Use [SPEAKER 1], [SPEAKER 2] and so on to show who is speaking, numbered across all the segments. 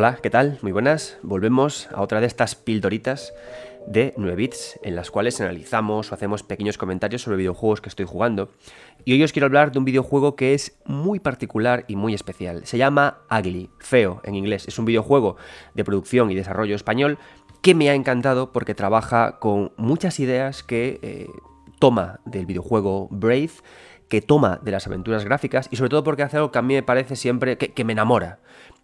[SPEAKER 1] Hola, ¿qué tal? Muy buenas. Volvemos a otra de estas pildoritas de 9 bits en las cuales analizamos o hacemos pequeños comentarios sobre videojuegos que estoy jugando. Y hoy os quiero hablar de un videojuego que es muy particular y muy especial. Se llama Ugly, feo en inglés. Es un videojuego de producción y desarrollo español que me ha encantado porque trabaja con muchas ideas que eh, toma del videojuego Brave, que toma de las aventuras gráficas y sobre todo porque hace algo que a mí me parece siempre que me enamora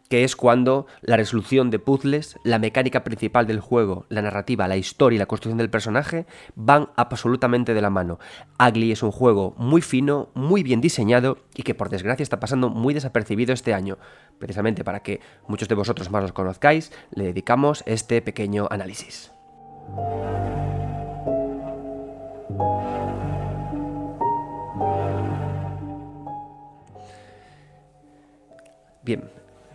[SPEAKER 1] que es cuando la resolución de puzzles, la mecánica principal del juego, la narrativa, la historia y la construcción del personaje van absolutamente de la mano. Ugly es un juego muy fino, muy bien diseñado y que por desgracia está pasando muy desapercibido este año. Precisamente para que muchos de vosotros más los conozcáis, le dedicamos este pequeño análisis. Bien,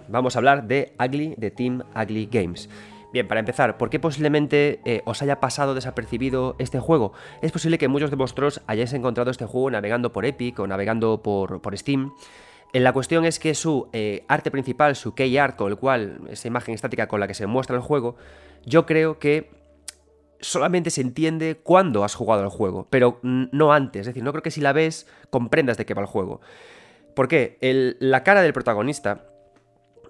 [SPEAKER 1] vamos a hablar de Ugly, de Team Ugly Games. Bien, para empezar, ¿por qué posiblemente eh, os haya pasado desapercibido este juego? Es posible que muchos de vosotros hayáis encontrado este juego navegando por Epic o navegando por, por Steam. La cuestión es que su eh, arte principal, su key art, con el cual, esa imagen estática con la que se muestra el juego, yo creo que solamente se entiende cuando has jugado el juego, pero no antes. Es decir, no creo que si la ves comprendas de qué va el juego. ¿Por qué? la cara del protagonista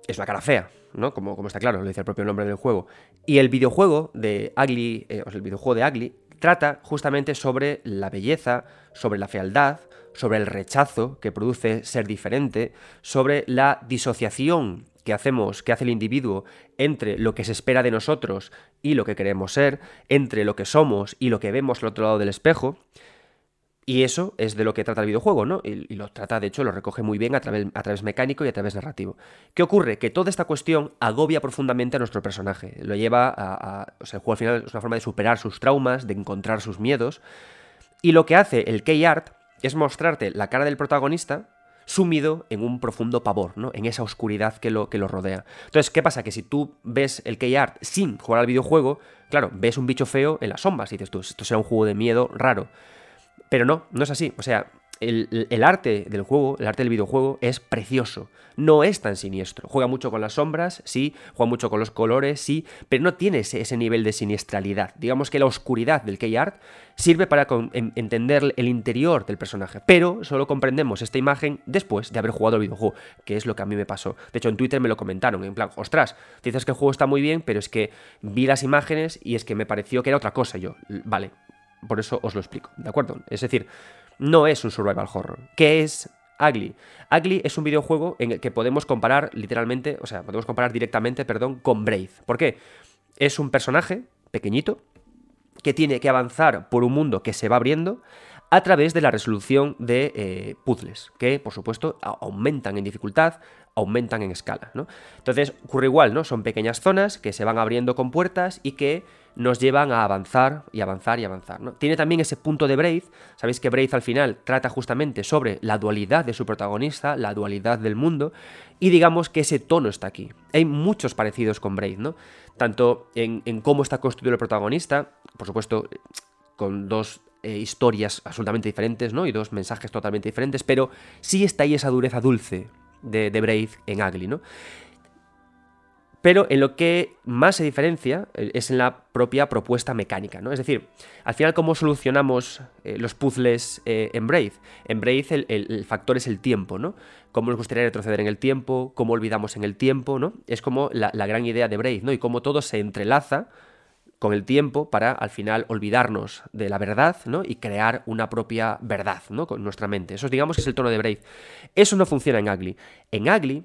[SPEAKER 1] es una cara fea, ¿no? Como, como está claro, lo dice el propio nombre del juego. Y el videojuego de Ugly, eh, o sea, el videojuego de Ugly, trata justamente sobre la belleza, sobre la fealdad, sobre el rechazo que produce ser diferente, sobre la disociación que hacemos, que hace el individuo entre lo que se espera de nosotros y lo que queremos ser, entre lo que somos y lo que vemos al otro lado del espejo. Y eso es de lo que trata el videojuego, ¿no? Y, lo trata, de hecho, lo recoge muy bien a través, a través mecánico y a través narrativo. ¿Qué ocurre? Que toda esta cuestión agobia profundamente a nuestro personaje. Lo lleva a, O sea, el juego al final es una forma de superar sus traumas, de encontrar sus miedos. Y lo que hace el key art es mostrarte la cara del protagonista sumido en un profundo pavor, ¿no? En esa oscuridad que lo, que lo rodea. Entonces, ¿qué pasa? Que si tú ves el key art sin jugar al videojuego, claro, ves un bicho feo en las sombras y dices tú, esto será un juego de miedo raro. Pero no, no es así. O sea, el, arte del juego, el arte del videojuego es precioso. No es tan siniestro. Juega mucho con las sombras, sí, juega mucho con los colores, sí, pero no tiene ese, nivel de siniestralidad. Digamos que la oscuridad del key art sirve para entender el interior del personaje, pero solo comprendemos esta imagen después de haber jugado el videojuego, que es lo que a mí me pasó. De hecho, en Twitter me lo comentaron, en plan, ostras, dices que el juego está muy bien, pero es que vi las imágenes y es que me pareció que era otra cosa. yo, vale, por eso os lo explico, ¿de acuerdo? Es decir, no es un survival horror. ¿Qué es Ugly? Ugly es un videojuego en el que podemos comparar literalmente, o sea, podemos comparar directamente, perdón, con Brave. ¿Por qué? Es un personaje pequeñito que tiene que avanzar por un mundo que se va abriendo a través de la resolución de eh, puzzles, que por supuesto aumentan en dificultad, aumentan en escala. ¿no? Entonces ocurre igual, ¿no? Son pequeñas zonas que se van abriendo con puertas y que nos llevan a avanzar y avanzar y avanzar. Tiene también ese punto de Braith, sabéis que Braith al final trata justamente sobre la dualidad de su protagonista, la dualidad del mundo, y digamos que ese tono está aquí. Hay muchos parecidos con Braith, ¿no? Tanto en, cómo está construido el protagonista, por supuesto, con dos eh, historias absolutamente diferentes, ¿no? Y dos mensajes totalmente diferentes, pero sí está ahí esa dureza dulce de, de Brave en Ugly, ¿no? Pero en lo que más se diferencia eh, es en la propia propuesta mecánica, ¿no? Es decir, al final, ¿cómo solucionamos eh, los puzzles eh, en Brave? En Brave el, factor es el tiempo, ¿no? Cómo nos gustaría retroceder en el tiempo, cómo olvidamos en el tiempo, ¿no? Es como la, gran idea de Brave, ¿no? Y cómo todo se entrelaza con el tiempo para al final olvidarnos de la verdad, ¿no? Y crear una propia verdad, ¿no? Con nuestra mente. Eso digamos que es el tono de Brave. Eso no funciona en Ugly. En Ugly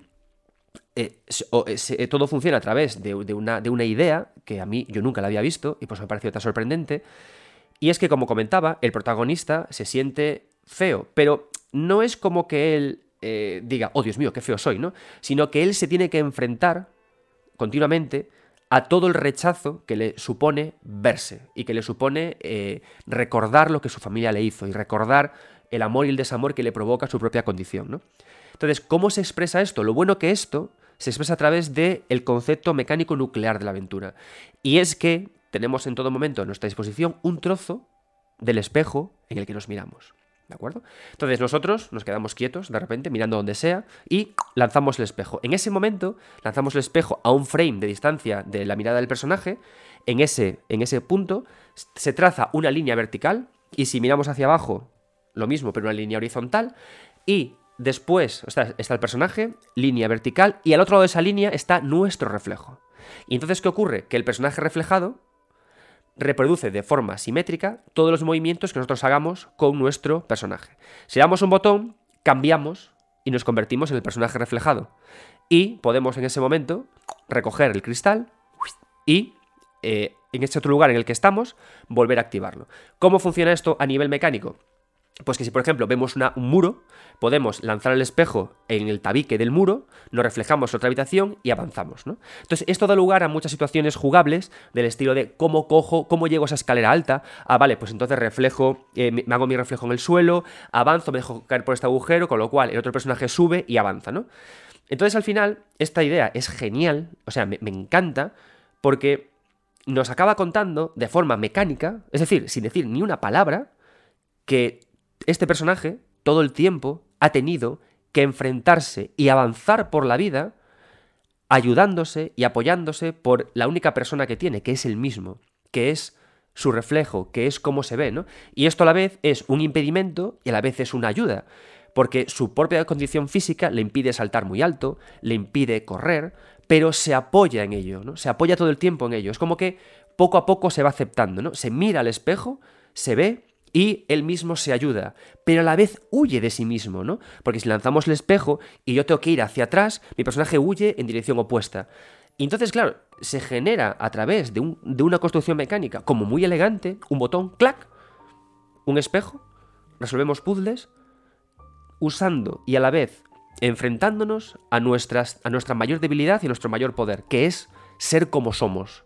[SPEAKER 1] eh, eh, eh, todo funciona a través de, una, de, una, idea que a mí yo nunca la había visto y pues me pareció tan sorprendente. Y es que, como comentaba, el protagonista se siente feo, pero no es como que él diga, oh Dios mío, qué feo soy, ¿no? Sino que él se tiene que enfrentar continuamente a todo el rechazo que le supone verse y que le supone recordar lo que su familia le hizo y recordar el amor y el desamor que le provoca su propia condición, ¿no? Entonces, ¿cómo se expresa esto? Lo bueno que esto se expresa a través del el concepto mecánico nuclear de la aventura. Y es que tenemos en todo momento a nuestra disposición un trozo del espejo en el que nos miramos. ¿De acuerdo? Entonces nosotros nos quedamos quietos de repente mirando donde sea y lanzamos el espejo. En ese momento lanzamos el espejo a un frame de distancia de la mirada del personaje. En ese, en ese punto se traza una línea vertical y si miramos hacia abajo, lo mismo, pero una línea horizontal. Y después está, el personaje, línea vertical, y al otro lado de esa línea está nuestro reflejo. Y entonces, ¿qué ocurre? Que el personaje reflejado reproduce de forma simétrica todos los movimientos que nosotros hagamos con nuestro personaje. Si damos un botón, cambiamos y nos convertimos en el personaje reflejado. Y podemos en ese momento recoger el cristal y eh, en ese otro lugar en el que estamos volver a activarlo. ¿Cómo funciona esto a nivel mecánico? Pues que si por ejemplo vemos un muro, podemos lanzar el espejo en el tabique del muro, nos reflejamos en otra habitación y avanzamos, ¿no? Entonces esto da lugar a muchas situaciones jugables del estilo de cómo cojo, cómo llego a esa escalera alta, ah vale, pues entonces reflejo, eh, me hago mi reflejo en el suelo, avanzo, me dejo caer por este agujero, con lo cual el otro personaje sube y avanza, ¿no? Entonces al final esta idea es genial, o sea, me encanta, porque nos acaba contando de forma mecánica, es decir, sin decir ni una palabra, que este personaje todo el tiempo ha tenido que enfrentarse y avanzar por la vida ayudándose y apoyándose por la única persona que tiene, que es el mismo, que es su reflejo, que es cómo se ve, ¿no? Y esto a la vez es un impedimento y a la vez es una ayuda, porque su propia condición física le impide saltar muy alto, le impide correr, pero se apoya en ello, ¿no? Se apoya todo el tiempo en ello. Es como que poco a poco se va aceptando, ¿no? Se mira al espejo, se ve y él mismo se ayuda, pero a la vez huye de sí mismo, ¿no? Porque si lanzamos el espejo y yo tengo que ir hacia atrás, mi personaje huye en dirección opuesta. Y entonces, claro, se genera a través de, de una construcción mecánica como muy elegante, un botón, clac, un espejo, resolvemos puzzles, usando y a la vez enfrentándonos a, nuestras, a nuestra mayor debilidad y a nuestro mayor poder, que es ser como somos.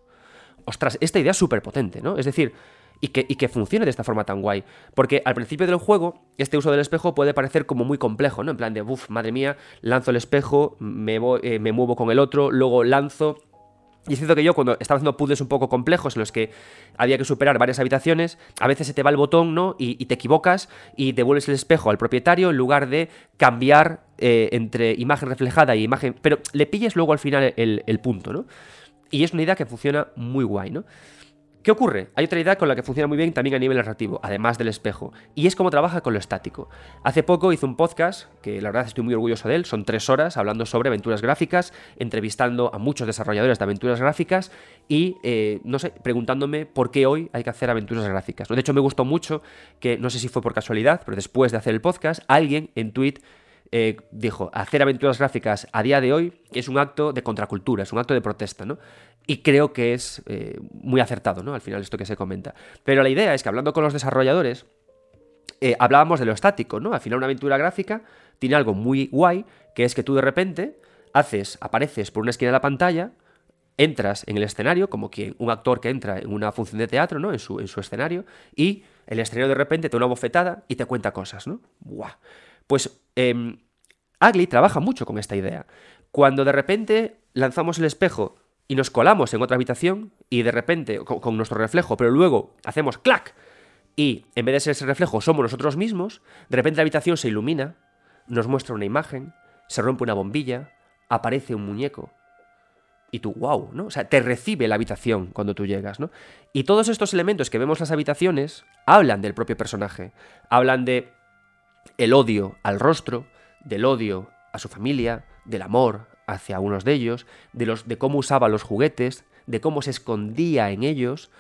[SPEAKER 1] Ostras, esta idea es súper potente, ¿no? Es decir, y que, funcione de esta forma tan guay. Porque al principio del juego, este uso del espejo puede parecer como muy complejo, ¿no? En plan de, uff, madre mía, lanzo el espejo, me, eh, me muevo con el otro, luego lanzo, y es cierto que yo cuando estaba haciendo puzzles un poco complejos en los que había que superar varias habitaciones, a veces se te va el botón, ¿no? Y, te equivocas y devuelves el espejo al propietario en lugar de cambiar eh, entre imagen reflejada y imagen... Pero le pilles luego al final el, el punto, ¿no? Y es una idea que funciona muy guay, ¿no? ¿Qué ocurre? Hay otra idea con la que funciona muy bien también a nivel narrativo, además del espejo, y es cómo trabaja con lo estático. Hace poco hice un podcast, que la verdad estoy muy orgulloso de él, son tres horas hablando sobre aventuras gráficas, entrevistando a muchos desarrolladores de aventuras gráficas y, eh, no sé, preguntándome por qué hoy hay que hacer aventuras gráficas. De hecho, me gustó mucho que, no sé si fue por casualidad, pero después de hacer el podcast, alguien en tweet eh, dijo, hacer aventuras gráficas a día de hoy es un acto de contracultura, es un acto de protesta, ¿no? Y creo que es eh, muy acertado, ¿no? Al final esto que se comenta. Pero la idea es que hablando con los desarrolladores, eh, hablábamos de lo estático, ¿no? Al final una aventura gráfica tiene algo muy guay, que es que tú de repente haces, apareces por una esquina de la pantalla, entras en el escenario, como quien, un actor que entra en una función de teatro, ¿no? En su, en su escenario, y el escenario de repente te da una bofetada y te cuenta cosas, ¿no? ¡Buah! Pues eh, trabaja mucho con esta idea. Cuando de repente lanzamos el espejo y nos colamos en otra habitación y de repente con, nuestro reflejo, pero luego hacemos clac y en vez de ser ese reflejo somos nosotros mismos, de repente la habitación se ilumina, nos muestra una imagen, se rompe una bombilla, aparece un muñeco. Y tú, wow, ¿no? O sea, te recibe la habitación cuando tú llegas, ¿no? Y todos estos elementos que vemos en las habitaciones hablan del propio personaje. Hablan de el odio al rostro, del odio a su familia, del amor hacia unos de ellos, de, los, de cómo usaba los juguetes, de cómo se escondía en ellos,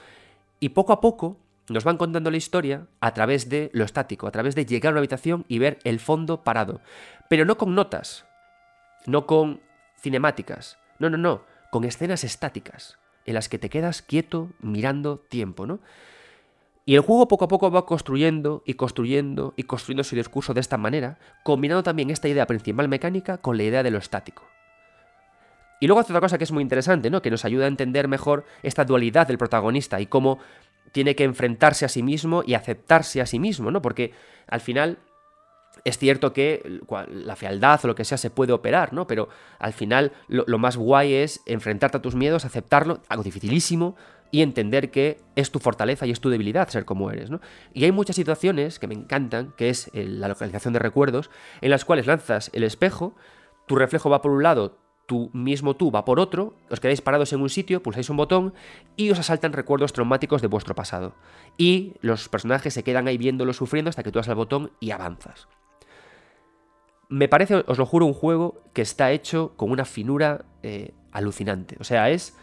[SPEAKER 1] y poco a poco nos van contando la historia a través de lo estático, a través de llegar a una habitación y ver el fondo parado, pero no con notas, no con cinemáticas, no, no, no, con escenas estáticas, en las que te quedas quieto mirando tiempo, ¿no? Y el juego poco a poco va construyendo y construyendo y construyendo su discurso de esta manera, combinando también esta idea principal mecánica con la idea de lo estático. Y luego hace otra cosa que es muy interesante, ¿no? Que nos ayuda a entender mejor esta dualidad del protagonista y cómo tiene que enfrentarse a sí mismo y aceptarse a sí mismo, ¿no? Porque al final es cierto que la fealdad o lo que sea se puede operar, ¿no? Pero al final lo, más guay es enfrentarte a tus miedos, aceptarlo, algo dificilísimo, y entender que es tu fortaleza y es tu debilidad ser como eres, ¿no? Y hay muchas situaciones que me encantan, que es la localización de recuerdos, en las cuales lanzas el espejo, tu reflejo va por un lado, tu mismo tú va por otro, os quedáis parados en un sitio, pulsáis un botón y os asaltan recuerdos traumáticos de vuestro pasado. Y los personajes se quedan ahí viéndolo sufriendo hasta que tú das el botón y avanzas me parece, os lo juro, un juego que está hecho con una finura eh, alucinante. O sea, es.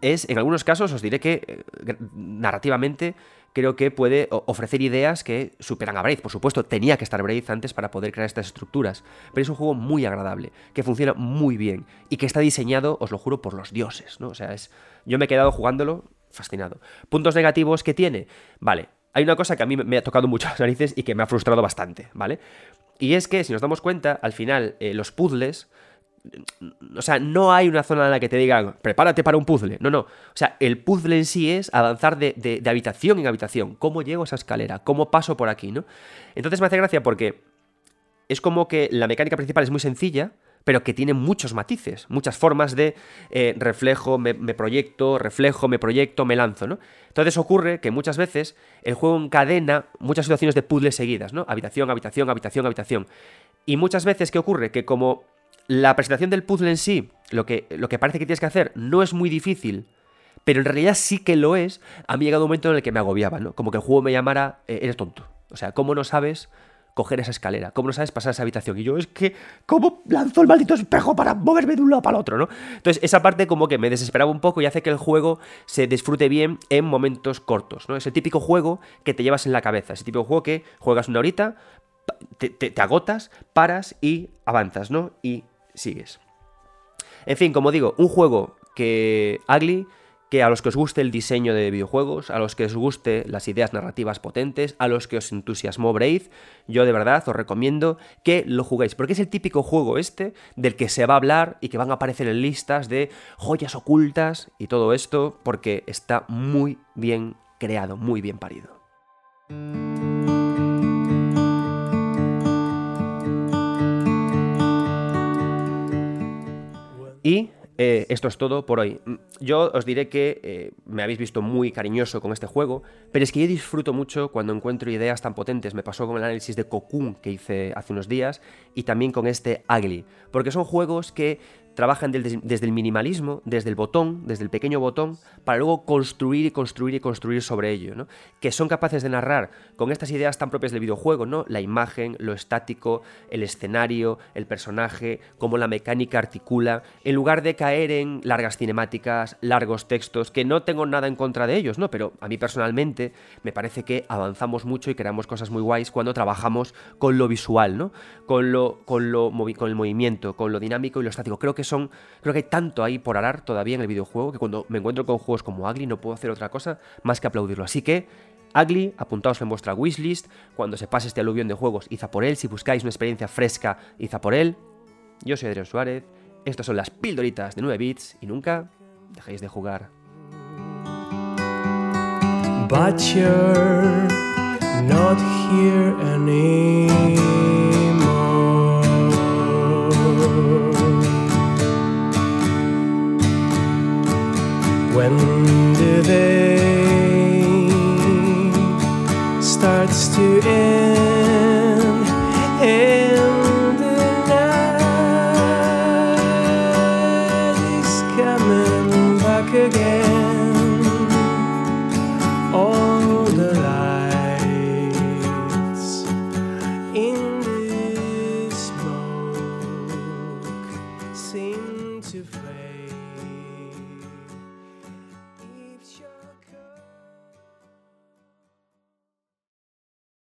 [SPEAKER 1] Es, en algunos casos, os diré que eh, narrativamente creo que puede ofrecer ideas que superan a Braid. Por supuesto, tenía que estar Braid antes para poder crear estas estructuras. Pero es un juego muy agradable, que funciona muy bien y que está diseñado, os lo juro, por los dioses. ¿no? O sea, es. Yo me he quedado jugándolo fascinado. Puntos negativos que tiene. Vale, hay una cosa que a mí me ha tocado mucho las narices y que me ha frustrado bastante, ¿vale? Y es que, si nos damos cuenta, al final, eh, los puzzles. O sea, no hay una zona en la que te digan, prepárate para un puzzle. No, no. O sea, el puzzle en sí es avanzar de, habitación en habitación. ¿Cómo llego a esa escalera? ¿Cómo paso por aquí? ¿no? Entonces me hace gracia porque es como que la mecánica principal es muy sencilla, pero que tiene muchos matices, muchas formas de eh, reflejo, me, proyecto, reflejo, me proyecto, me lanzo, ¿no? Entonces ocurre que muchas veces el juego encadena muchas situaciones de puzzle seguidas, ¿no? Habitación, habitación, habitación, habitación. Y muchas veces, ¿qué ocurre? Que como la presentación del puzzle en sí, lo que, lo que parece que tienes que hacer, no es muy difícil, pero en realidad sí que lo es, a mí llegado un momento en el que me agobiaba, ¿no? Como que el juego me llamara, eh, eres tonto. O sea, ¿cómo no sabes coger esa escalera? ¿Cómo no sabes pasar esa habitación? Y yo, es que, ¿cómo lanzo el maldito espejo para moverme de un lado para el otro, no? Entonces, esa parte como que me desesperaba un poco y hace que el juego se disfrute bien en momentos cortos, ¿no? Ese típico juego que te llevas en la cabeza, ese típico juego que juegas una horita, te, te agotas, paras y avanzas, ¿no? Y sigues. En fin, como digo, un juego que Ugly que a los que os guste el diseño de videojuegos, a los que os guste las ideas narrativas potentes, a los que os entusiasmó Braid, yo de verdad os recomiendo que lo juguéis, porque es el típico juego este del que se va a hablar y que van a aparecer en listas de joyas ocultas y todo esto, porque está muy bien creado, muy bien parido. Y eh, esto es todo por hoy. Mm, yo os diré que eh, me habéis visto muy cariñoso con este juego, pero es que yo disfruto mucho cuando encuentro ideas tan potentes. Me pasó con el análisis de Cocoon que hice hace unos días y también con este Ugly, porque son juegos que trabajan desde el minimalismo, desde el botón, desde el pequeño botón, para luego construir y construir y construir sobre ello, ¿no? Que son capaces de narrar con estas ideas tan propias del videojuego, ¿no? La imagen, lo estático, el escenario, el personaje, cómo la mecánica articula, en lugar de caer en largas cinemáticas, largos textos, que no tengo nada en contra de ellos, ¿no? Pero a mí personalmente me parece que avanzamos mucho y creamos cosas muy guays cuando trabajamos con lo visual, ¿no? Con lo, con lo con el movimiento, con lo dinámico y lo estático. Creo que Creo que hay tanto ahí por arar todavía en el videojuego que cuando me encuentro con juegos como Ugly no puedo hacer otra cosa más que aplaudirlo. Así que. Ugly, apuntaos en vuestra wishlist. Cuando se pase este aluvión de juegos, id por él. Si buscáis una experiencia fresca, id por él. Yo soy Adrián Suárez. Estas son las pildoritas de 9 bits y nunca dejéis de jugar. When do they start to end?